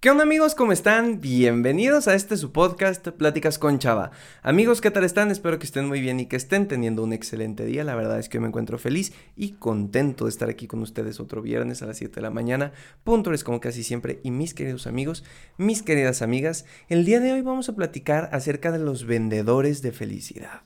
¿Qué onda amigos? ¿Cómo están? Bienvenidos a este su podcast Pláticas con Chava. Amigos, ¿qué tal están? Espero que estén muy bien y que estén teniendo un excelente día. La verdad es que me encuentro feliz y contento de estar aquí con ustedes otro viernes a las 7 de la mañana, puntuales como casi siempre. Y mis queridos amigos, mis queridas amigas, el día de hoy vamos a platicar acerca de los vendedores de felicidad.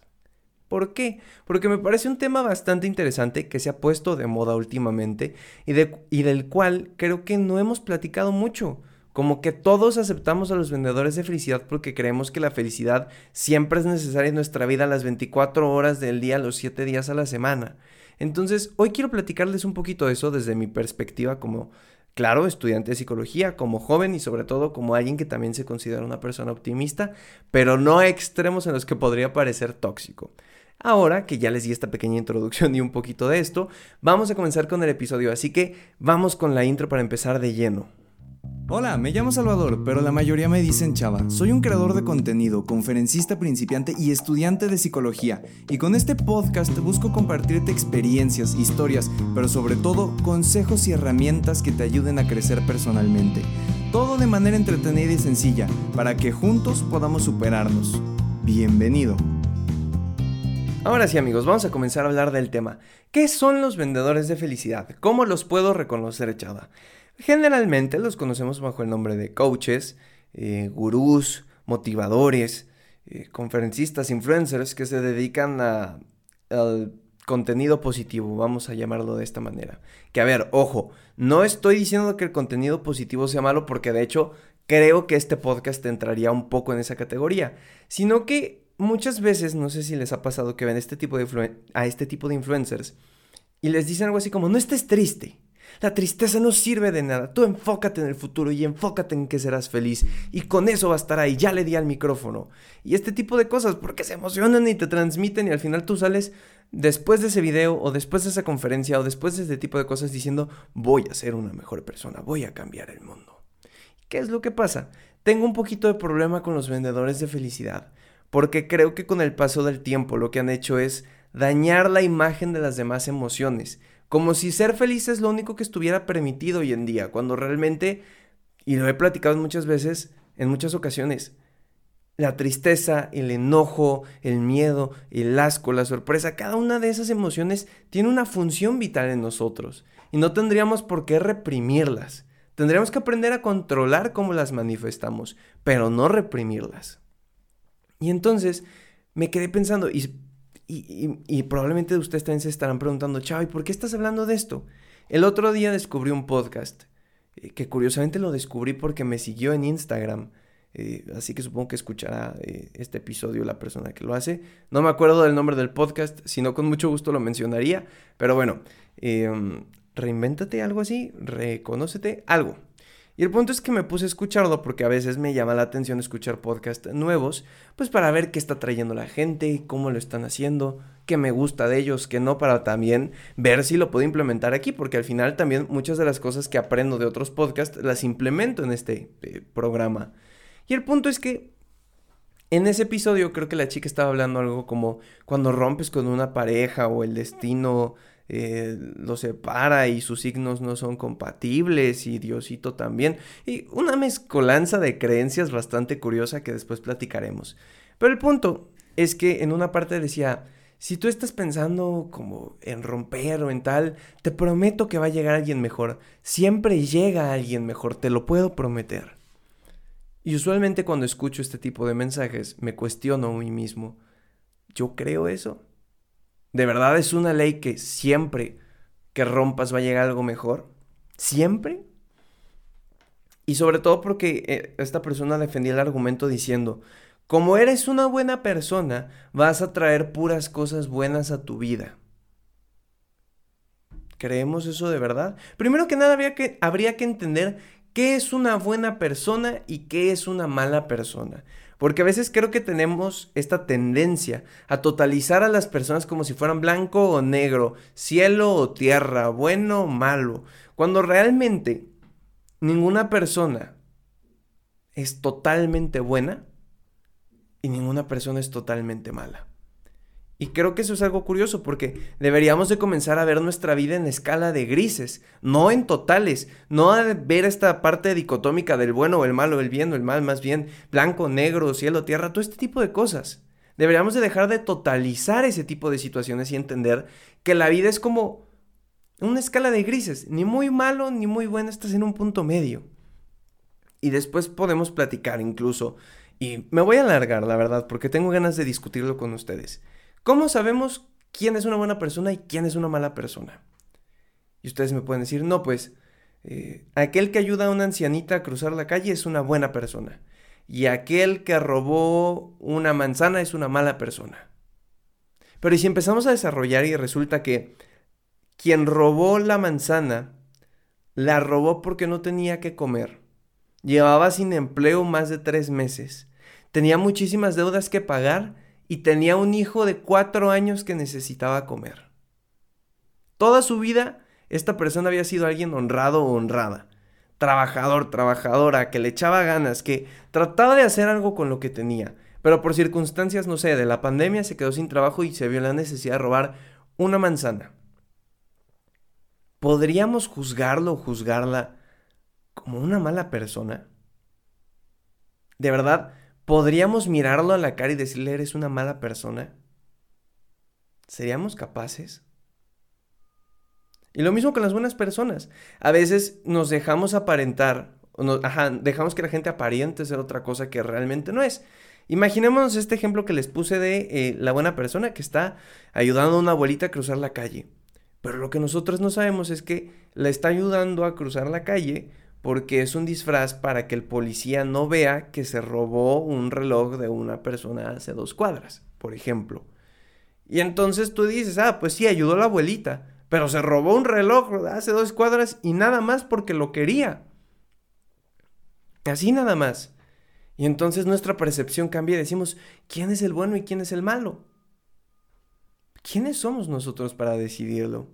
¿Por qué? Porque me parece un tema bastante interesante que se ha puesto de moda últimamente y, y del cual creo que no hemos platicado mucho. Como que todos aceptamos a los vendedores de felicidad porque creemos que la felicidad siempre es necesaria en nuestra vida las 24 horas del día, los 7 días a la semana. Entonces, hoy quiero platicarles un poquito de eso desde mi perspectiva como, claro, estudiante de psicología, como joven y sobre todo como alguien que también se considera una persona optimista, pero no a extremos en los que podría parecer tóxico. Ahora que ya les di esta pequeña introducción y un poquito de esto, vamos a comenzar con el episodio, así que vamos con la intro para empezar de lleno. Hola, me llamo Salvador, pero la mayoría me dicen Chava. Soy un creador de contenido, conferencista principiante y estudiante de psicología. Y con este podcast busco compartirte experiencias, historias, pero sobre todo consejos y herramientas que te ayuden a crecer personalmente. Todo de manera entretenida y sencilla, para que juntos podamos superarnos. Bienvenido. Ahora sí amigos, vamos a comenzar a hablar del tema. ¿Qué son los vendedores de felicidad? ¿Cómo los puedo reconocer, Chava? Generalmente los conocemos bajo el nombre de coaches, eh, gurús, motivadores, eh, conferencistas, influencers que se dedican a, al contenido positivo, vamos a llamarlo de esta manera. Que a ver, ojo, no estoy diciendo que el contenido positivo sea malo porque de hecho creo que este podcast entraría un poco en esa categoría, sino que muchas veces, no sé si les ha pasado que ven este tipo de a este tipo de influencers y les dicen algo así como, no estés triste, la tristeza no sirve de nada. Tú enfócate en el futuro y enfócate en que serás feliz. Y con eso estar ahí. Ya le di al micrófono. Y este tipo de cosas, porque se emocionan y te transmiten y al final tú sales después de ese video o después de esa conferencia o después de este tipo de cosas diciendo voy a ser una mejor persona, voy a cambiar el mundo. ¿Qué es lo que pasa? Tengo un poquito de problema con los vendedores de felicidad. Porque creo que con el paso del tiempo lo que han hecho es dañar la imagen de las demás emociones como si ser feliz es lo único que estuviera permitido hoy en día, cuando realmente, y lo he platicado muchas veces, en muchas ocasiones, la tristeza, el enojo, el miedo, el asco, la sorpresa, cada una de esas emociones tiene una función vital en nosotros y no tendríamos por qué reprimirlas. Tendríamos que aprender a controlar cómo las manifestamos, pero no reprimirlas. Y entonces me quedé pensando, ¿y y, probablemente ustedes también se estarán preguntando, Chava, ¿y por qué estás hablando de esto? El otro día descubrí un podcast, eh, que curiosamente lo descubrí porque me siguió en Instagram. Eh, así que supongo que escuchará eh, este episodio la persona que lo hace. No me acuerdo del nombre del podcast, si no con mucho gusto lo mencionaría. Pero bueno, em, reinvéntate algo así, reconócete algo. Y el punto es que me puse a escucharlo porque a veces me llama la atención escuchar podcasts nuevos, pues para ver qué está trayendo la gente, cómo lo están haciendo, qué me gusta de ellos, qué no, para también ver si lo puedo implementar aquí, porque al final también muchas de las cosas que aprendo de otros podcasts las implemento en este eh, programa. Y el punto es que en ese episodio creo que la chica estaba hablando algo como cuando rompes con una pareja o el destino eh, lo separa y sus signos no son compatibles y Diosito también. Y una mezcolanza de creencias bastante curiosa que después platicaremos. Pero el punto es que en una parte decía, si tú estás pensando como en romper o en tal, te prometo que va a llegar alguien mejor. Siempre llega alguien mejor, te lo puedo prometer. Y usualmente cuando escucho este tipo de mensajes me cuestiono a mí mismo, ¿yo creo eso? ¿De verdad es una ley que siempre que rompas va a llegar algo mejor? ¿Siempre? Y sobre todo porque eh, esta persona defendía el argumento diciendo, como eres una buena persona, vas a traer puras cosas buenas a tu vida. ¿Creemos eso de verdad? Primero que nada habría que, habría que entender qué es una buena persona y qué es una mala persona. Porque a veces creo que tenemos esta tendencia a totalizar a las personas como si fueran blanco o negro, cielo o tierra, bueno o malo, cuando realmente ninguna persona es totalmente buena y ninguna persona es totalmente mala. Y creo que eso es algo curioso porque deberíamos de comenzar a ver nuestra vida en escala de grises, no en totales, no a ver esta parte dicotómica del bueno o el malo, el bien o el mal, más bien blanco, negro, cielo, tierra, todo este tipo de cosas. Deberíamos de dejar de totalizar ese tipo de situaciones y entender que la vida es como una escala de grises, ni muy malo ni muy bueno, estás en un punto medio. Y después podemos platicar incluso, y me voy a alargar, la verdad, porque tengo ganas de discutirlo con ustedes. ¿Cómo sabemos quién es una buena persona y quién es una mala persona? Y ustedes me pueden decir, no, pues eh, aquel que ayuda a una ancianita a cruzar la calle es una buena persona. Y aquel que robó una manzana es una mala persona. Pero ¿y si empezamos a desarrollar y resulta que quien robó la manzana la robó porque no tenía que comer? Llevaba sin empleo más de tres meses. Tenía muchísimas deudas que pagar y tenía un hijo de cuatro años que necesitaba comer. Toda su vida, esta persona había sido alguien honrado o honrada, trabajador, trabajadora, que le echaba ganas, que trataba de hacer algo con lo que tenía, pero por circunstancias, no sé, de la pandemia se quedó sin trabajo y se vio la necesidad de robar una manzana. ¿Podríamos juzgarlo o juzgarla como una mala persona? ¿De verdad ¿Podríamos mirarlo a la cara y decirle eres una mala persona? ¿Seríamos capaces? Y lo mismo con las buenas personas. A veces nos dejamos aparentar, o dejamos que la gente aparente ser otra cosa que realmente no es. Imaginémonos este ejemplo que les puse de eh, la buena persona que está ayudando a una abuelita a cruzar la calle. Pero lo que nosotros no sabemos es que la está ayudando a cruzar la calle porque es un disfraz para que el policía no vea que se robó un reloj de una persona hace dos cuadras, por ejemplo. Y entonces tú dices, ah, pues sí, ayudó a la abuelita, pero se robó un reloj hace dos cuadras y nada más porque lo quería. Así nada más. Y entonces nuestra percepción cambia y decimos, ¿quién es el bueno y quién es el malo? ¿Quiénes somos nosotros para decidirlo?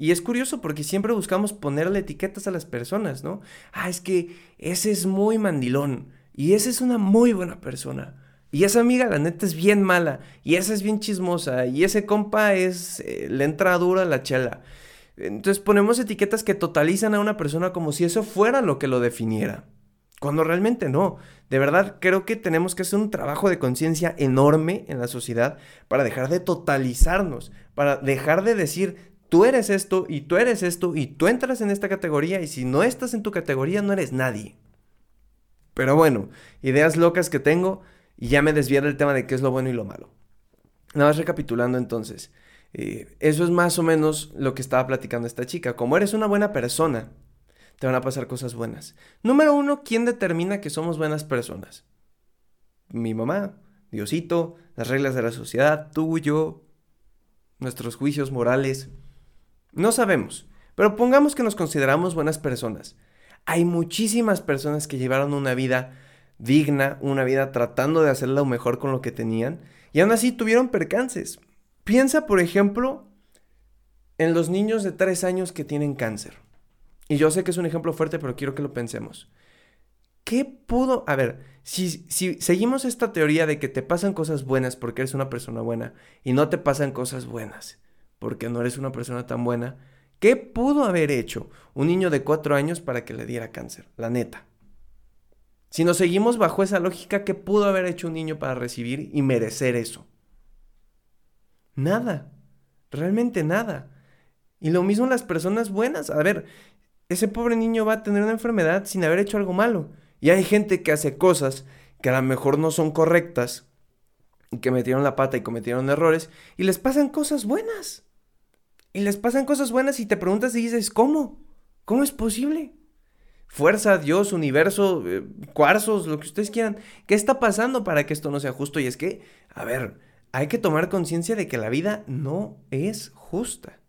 Y es curioso porque siempre buscamos ponerle etiquetas a las personas, ¿no? Ah, es que ese es muy mandilón y esa es una muy buena persona. Y esa amiga, la neta, es bien mala. Y esa es bien chismosa. Y ese compa es. Eh, le entra dura la chela. Entonces ponemos etiquetas que totalizan a una persona como si eso fuera lo que lo definiera. Cuando realmente no. De verdad, creo que tenemos que hacer un trabajo de conciencia enorme en la sociedad para dejar de totalizarnos. Para dejar de decir, tú eres esto y tú eres esto y tú entras en esta categoría y si no estás en tu categoría no eres nadie. Pero bueno, ideas locas que tengo y ya me desvié del tema de qué es lo bueno y lo malo. Nada más recapitulando entonces, eh, eso es más o menos lo que estaba platicando esta chica. Como eres una buena persona, te van a pasar cosas buenas. Número uno, ¿quién determina que somos buenas personas? Mi mamá, Diosito, las reglas de la sociedad, tú, yo, nuestros juicios morales. No sabemos, pero pongamos que nos consideramos buenas personas. Hay muchísimas personas que llevaron una vida digna, una vida tratando de hacer lo mejor con lo que tenían, y aún así tuvieron percances. Piensa, por ejemplo, en los niños de 3 años que tienen cáncer. Y yo sé que es un ejemplo fuerte, pero quiero que lo pensemos. ¿Qué pudo... A ver, si, si seguimos esta teoría de que te pasan cosas buenas porque eres una persona buena y no te pasan cosas buenas porque no eres una persona tan buena. ¿Qué pudo haber hecho un niño de cuatro años para que le diera cáncer? La neta. Si nos seguimos bajo esa lógica, ¿qué pudo haber hecho un niño para recibir y merecer eso? Nada. Realmente nada. Y lo mismo las personas buenas. A ver, ese pobre niño va a tener una enfermedad sin haber hecho algo malo. Y hay gente que hace cosas que a lo mejor no son correctas y que metieron la pata y cometieron errores y les pasan cosas buenas. Y les pasan cosas buenas y te preguntas y dices, ¿cómo? ¿Cómo es posible? Fuerza, Dios, universo, eh, cuarzos, lo que ustedes quieran. ¿Qué está pasando para que esto no sea justo? Y es que, a ver, hay que tomar conciencia de que la vida no es justa.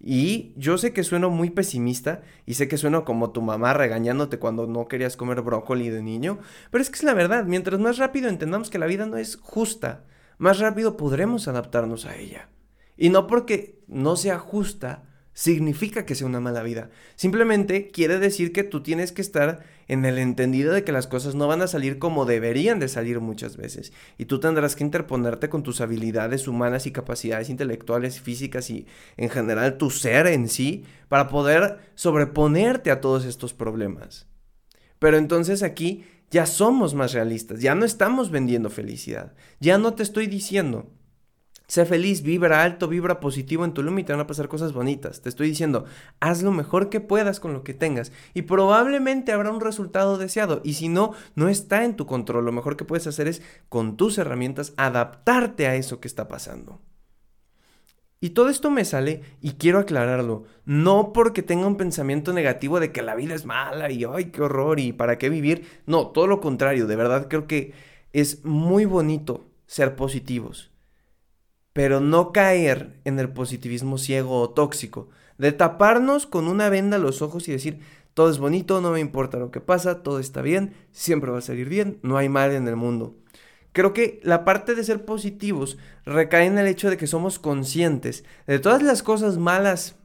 Y yo sé que sueno muy pesimista y sé que sueno como tu mamá regañándote cuando no querías comer brócoli de niño, pero es que es la verdad, mientras más rápido entendamos que la vida no es justa, más rápido podremos adaptarnos a ella. Y no porque no sea justa, significa que sea una mala vida. Simplemente quiere decir que tú tienes que estar en el entendido de que las cosas no van a salir como deberían de salir muchas veces. Y tú tendrás que interponerte con tus habilidades humanas y capacidades intelectuales, físicas y en general tu ser en sí para poder sobreponerte a todos estos problemas. Pero entonces aquí ya somos más realistas, ya no estamos vendiendo felicidad. Ya no te estoy diciendo, Sé feliz, vibra alto, vibra positivo en tu límite, van a pasar cosas bonitas. Te estoy diciendo, haz lo mejor que puedas con lo que tengas y probablemente habrá un resultado deseado. Y si no, no está en tu control. Lo mejor que puedes hacer es, con tus herramientas, adaptarte a eso que está pasando. Y todo esto me sale, y quiero aclararlo, no porque tenga un pensamiento negativo de que la vida es mala y ay, qué horror y para qué vivir. No, todo lo contrario, de verdad creo que es muy bonito ser positivos pero no caer en el positivismo ciego o tóxico, de taparnos con una venda los ojos y decir, todo es bonito, no me importa lo que pasa, todo está bien, siempre va a salir bien, no hay mal en el mundo. Creo que la parte de ser positivos recae en el hecho de que somos conscientes de todas las cosas malas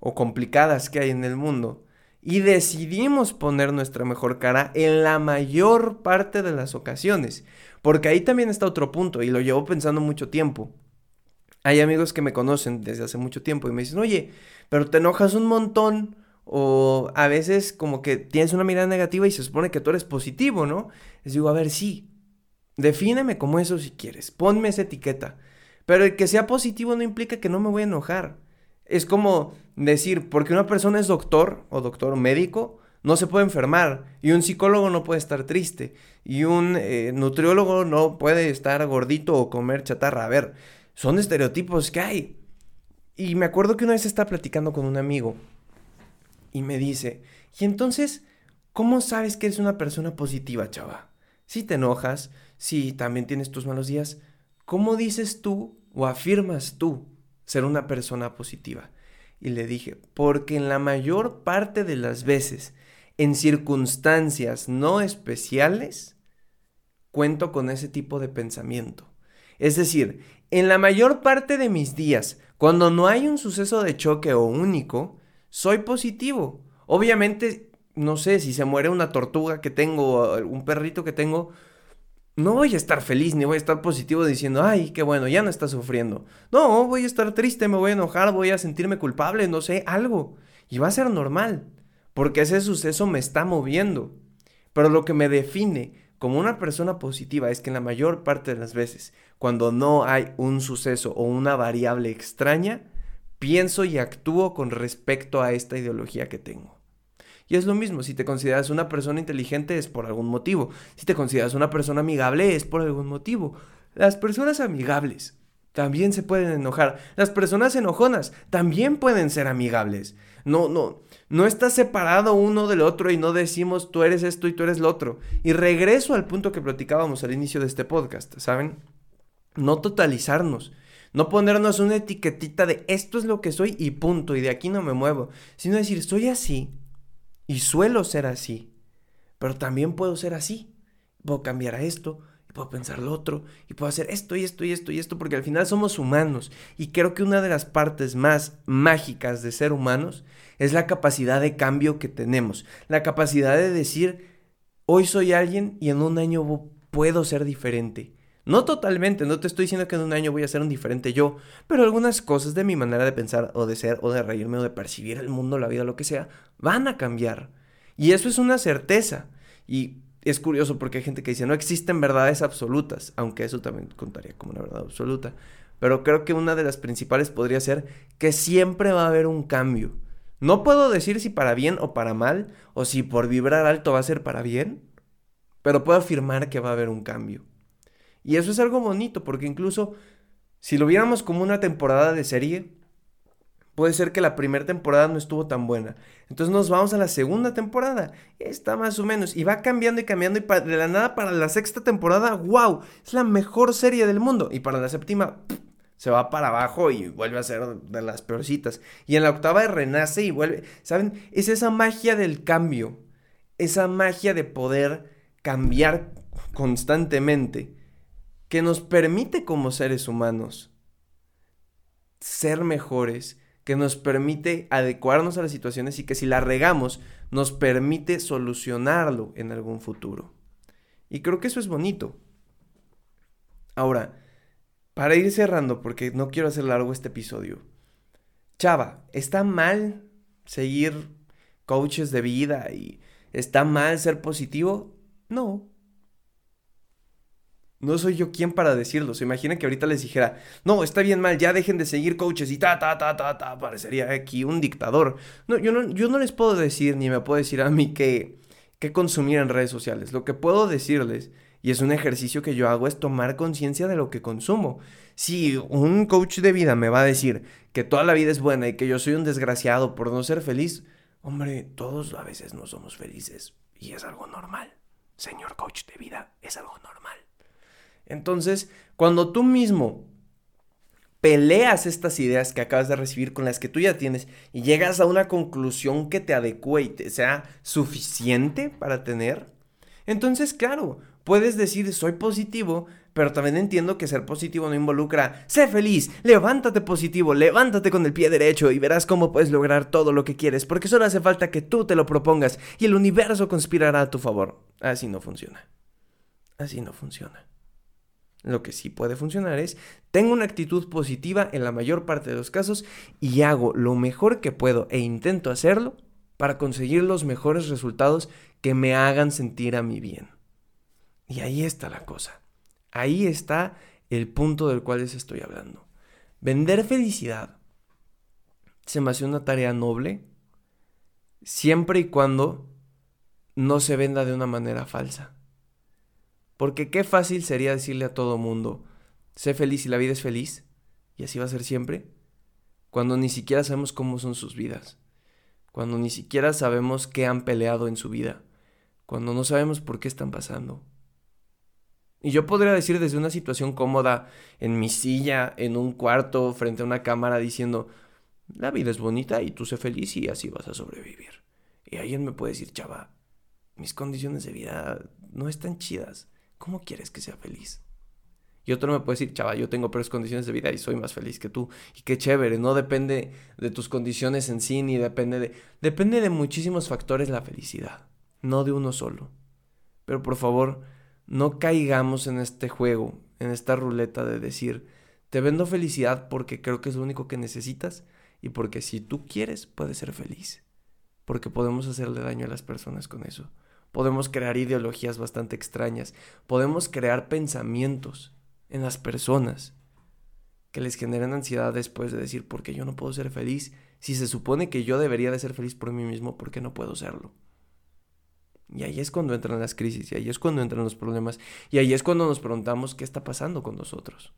o complicadas que hay en el mundo y decidimos poner nuestra mejor cara en la mayor parte de las ocasiones. Porque ahí también está otro punto y lo llevo pensando mucho tiempo. Hay amigos que me conocen desde hace mucho tiempo y me dicen, oye, pero te enojas un montón o a veces como que tienes una mirada negativa y se supone que tú eres positivo, ¿no? Les digo, a ver, sí, defíneme como eso si quieres, ponme esa etiqueta. Pero el que sea positivo no implica que no me voy a enojar. Es como decir, porque una persona es doctor o doctor médico, no se puede enfermar. Y un psicólogo no puede estar triste. Y un eh, nutriólogo no puede estar gordito o comer chatarra. A ver, son estereotipos que hay. Y me acuerdo que una vez estaba platicando con un amigo y me dice, y entonces, ¿cómo sabes que eres una persona positiva, chava? Si te enojas, si también tienes tus malos días, ¿cómo dices tú o afirmas tú ser una persona positiva? Y le dije, porque en la mayor parte de las veces, en circunstancias no especiales, cuento con ese tipo de pensamiento. Es decir, en la mayor parte de mis días, cuando no hay un suceso de choque o único, soy positivo. Obviamente, no sé, si se muere una tortuga que tengo, un perrito que tengo, no voy a estar feliz ni voy a estar positivo diciendo, ay, qué bueno, ya no está sufriendo. No, voy a estar triste, me voy a enojar, voy a sentirme culpable, no sé, algo. Y va a ser normal, porque ese suceso me está moviendo. Pero lo que me define como una persona positiva es que en la mayor parte de las veces, cuando no hay un suceso o una variable extraña, pienso y actúo con respecto a esta ideología que tengo. Y es lo mismo, si te consideras una persona inteligente es por algún motivo, si te consideras una persona amigable es por algún motivo. Las personas amigables también se pueden enojar, las personas enojonas también pueden ser amigables. No, no, no está separado uno del otro y no decimos tú eres esto y tú eres lo otro. Y regreso al punto que platicábamos al inicio de este podcast, ¿saben? No totalizarnos. No ponernos una etiquetita de esto es lo que soy y punto, y de aquí no me muevo. Sino decir, soy así y suelo ser así. Pero también puedo ser así. Puedo cambiar a esto, puedo pensar lo otro, y puedo hacer esto y esto y esto y esto, porque al final somos humanos. Y creo que una de las partes más mágicas de ser humanos es la capacidad de cambio que tenemos, la capacidad de decir, hoy soy alguien y en un año puedo ser diferente. No totalmente, no te estoy diciendo que en un año voy a ser un diferente yo, pero algunas cosas de mi manera de pensar o de ser o de reírme o de percibir el mundo, la vida, lo que sea, van a cambiar. Y eso es una certeza. Y es curioso porque hay gente que dice, no existen verdades absolutas, aunque eso también contaría como una verdad absoluta. Pero creo que una de las principales podría ser que siempre va a haber un cambio. No puedo decir si para bien o para mal, o si por vibrar alto va a ser para bien, pero puedo afirmar que va a haber un cambio. Y eso es algo bonito, porque incluso si lo viéramos como una temporada de serie, puede ser que la primera temporada no estuvo tan buena. Entonces nos vamos a la segunda temporada. Está más o menos. Y va cambiando y cambiando. Y de la nada para la sexta temporada, wow, es la mejor serie del mundo. Y para la séptima, se va para abajo y vuelve a ser de las peorcitas. Y en la octava renace y vuelve. ¿Saben? Es esa magia del cambio. Esa magia de poder cambiar constantemente. Que nos permite como seres humanos ser mejores que nos permite adecuarnos a las situaciones y que si la regamos nos permite solucionarlo en algún futuro. Y creo que eso es bonito. Ahora, para ir cerrando, porque no quiero hacer largo este episodio. Chava, ¿está mal seguir coaches de vida y está mal ser positivo? No. No soy yo quien para decirlo. Se imagina que ahorita les dijera, no, está bien mal, ya dejen de seguir coaches y ta, ta, ta, ta, ta. Parecería aquí un dictador. No, yo no, yo no les puedo decir, ni me puedo decir a mí que, que consumir en redes sociales. Lo que puedo decirles, y es un ejercicio que yo hago, es tomar conciencia de lo que consumo. Si un coach de vida me va a decir que toda la vida es buena y que yo soy un desgraciado por no ser feliz, hombre, todos a veces no somos felices y es algo normal. Señor coach de vida, es algo normal. Entonces, cuando tú mismo peleas estas ideas que acabas de recibir con las que tú ya tienes y llegas a una conclusión que te adecue y te sea suficiente para tener, entonces, claro, puedes decir soy positivo, pero también entiendo que ser positivo no involucra sé feliz, levántate positivo, levántate con el pie derecho y verás cómo puedes lograr todo lo que quieres, porque solo hace falta que tú te lo propongas y el universo conspirará a tu favor. Así no funciona. Así no funciona. Lo que sí puede funcionar es, tengo una actitud positiva en la mayor parte de los casos y hago lo mejor que puedo e intento hacerlo para conseguir los mejores resultados que me hagan sentir a mi bien. Y ahí está la cosa. Ahí está el punto del cual les estoy hablando. Vender felicidad se me hace una tarea noble siempre y cuando no se venda de una manera falsa. Porque qué fácil sería decirle a todo mundo, sé feliz y la vida es feliz, y así va a ser siempre, cuando ni siquiera sabemos cómo son sus vidas, cuando ni siquiera sabemos qué han peleado en su vida, cuando no sabemos por qué están pasando. Y yo podría decir desde una situación cómoda, en mi silla, en un cuarto, frente a una cámara, diciendo, la vida es bonita y tú sé feliz y así vas a sobrevivir. Y alguien me puede decir, chava, mis condiciones de vida no están chidas. ¿Cómo quieres que sea feliz? Y otro me puede decir, chava, yo tengo peores condiciones de vida y soy más feliz que tú. Y qué chévere, no depende de tus condiciones en sí, ni depende de... Depende de muchísimos factores la felicidad, no de uno solo. Pero por favor, no caigamos en este juego, en esta ruleta de decir, te vendo felicidad porque creo que es lo único que necesitas y porque si tú quieres, puedes ser feliz. Porque podemos hacerle daño a las personas con eso podemos crear ideologías bastante extrañas, podemos crear pensamientos en las personas que les generan ansiedad después de decir, ¿por qué yo no puedo ser feliz? Si se supone que yo debería de ser feliz por mí mismo, ¿por qué no puedo serlo? Y ahí es cuando entran las crisis, y ahí es cuando entran los problemas, y ahí es cuando nos preguntamos qué está pasando con nosotros.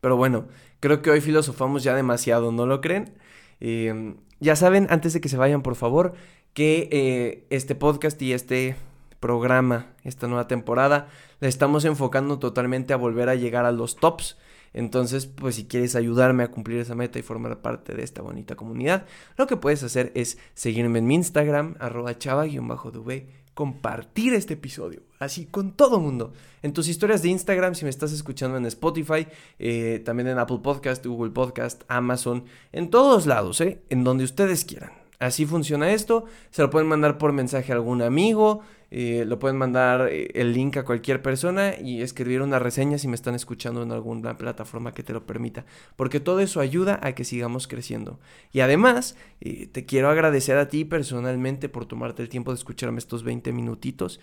Pero bueno, creo que hoy filosofamos ya demasiado, ¿no lo creen? Eh, ya saben, antes de que se vayan, por favor, que eh, este podcast y este programa, esta nueva temporada, la estamos enfocando totalmente a volver a llegar a los tops. Entonces, pues si quieres ayudarme a cumplir esa meta y formar parte de esta bonita comunidad, lo que puedes hacer es seguirme en mi Instagram, arroba chava-dv, compartir este episodio, así con todo mundo. En tus historias de Instagram, si me estás escuchando en Spotify, eh, también en Apple Podcast, Google Podcast, Amazon, en todos lados, ¿eh? en donde ustedes quieran. Así funciona esto. Se lo pueden mandar por mensaje a algún amigo. Eh, lo pueden mandar eh, el link a cualquier persona y escribir una reseña si me están escuchando en alguna plataforma que te lo permita. Porque todo eso ayuda a que sigamos creciendo. Y además, eh, te quiero agradecer a ti personalmente por tomarte el tiempo de escucharme estos 20 minutitos.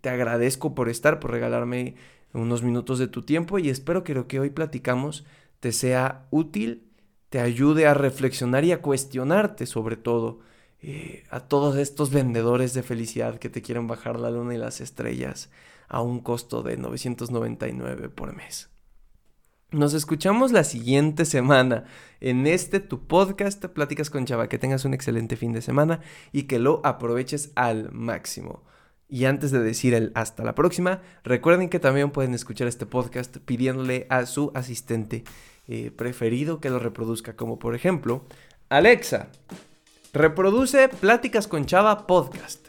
te agradezco por estar, por regalarme unos minutos de tu tiempo y espero que lo que hoy platicamos te sea útil te ayude a reflexionar y a cuestionarte sobre todo eh, a todos estos vendedores de felicidad que te quieren bajar la luna y las estrellas a un costo de 999 por mes. Nos escuchamos la siguiente semana en este tu podcast Pláticas con Chava. Que tengas un excelente fin de semana y que lo aproveches al máximo. Y antes de decir el hasta la próxima, recuerden que también pueden escuchar este podcast pidiéndole a su asistente eh, preferido que lo reproduzca, como por ejemplo, Alexa, reproduce Pláticas con Chava podcast.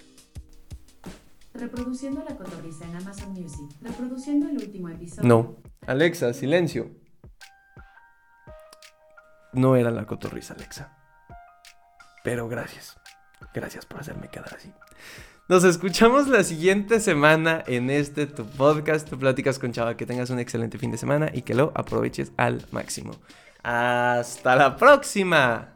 Reproduciendo la cotorriza en Amazon Music. Reproduciendo el último episodio. No. Alexa, silencio. no era la cotorriza, Alexa. Pero gracias. Gracias por hacerme quedar así. Nos escuchamos la siguiente semana en este tu podcast, tu pláticas con Chava. Que tengas un excelente fin de semana y que lo aproveches al máximo. Hasta la próxima.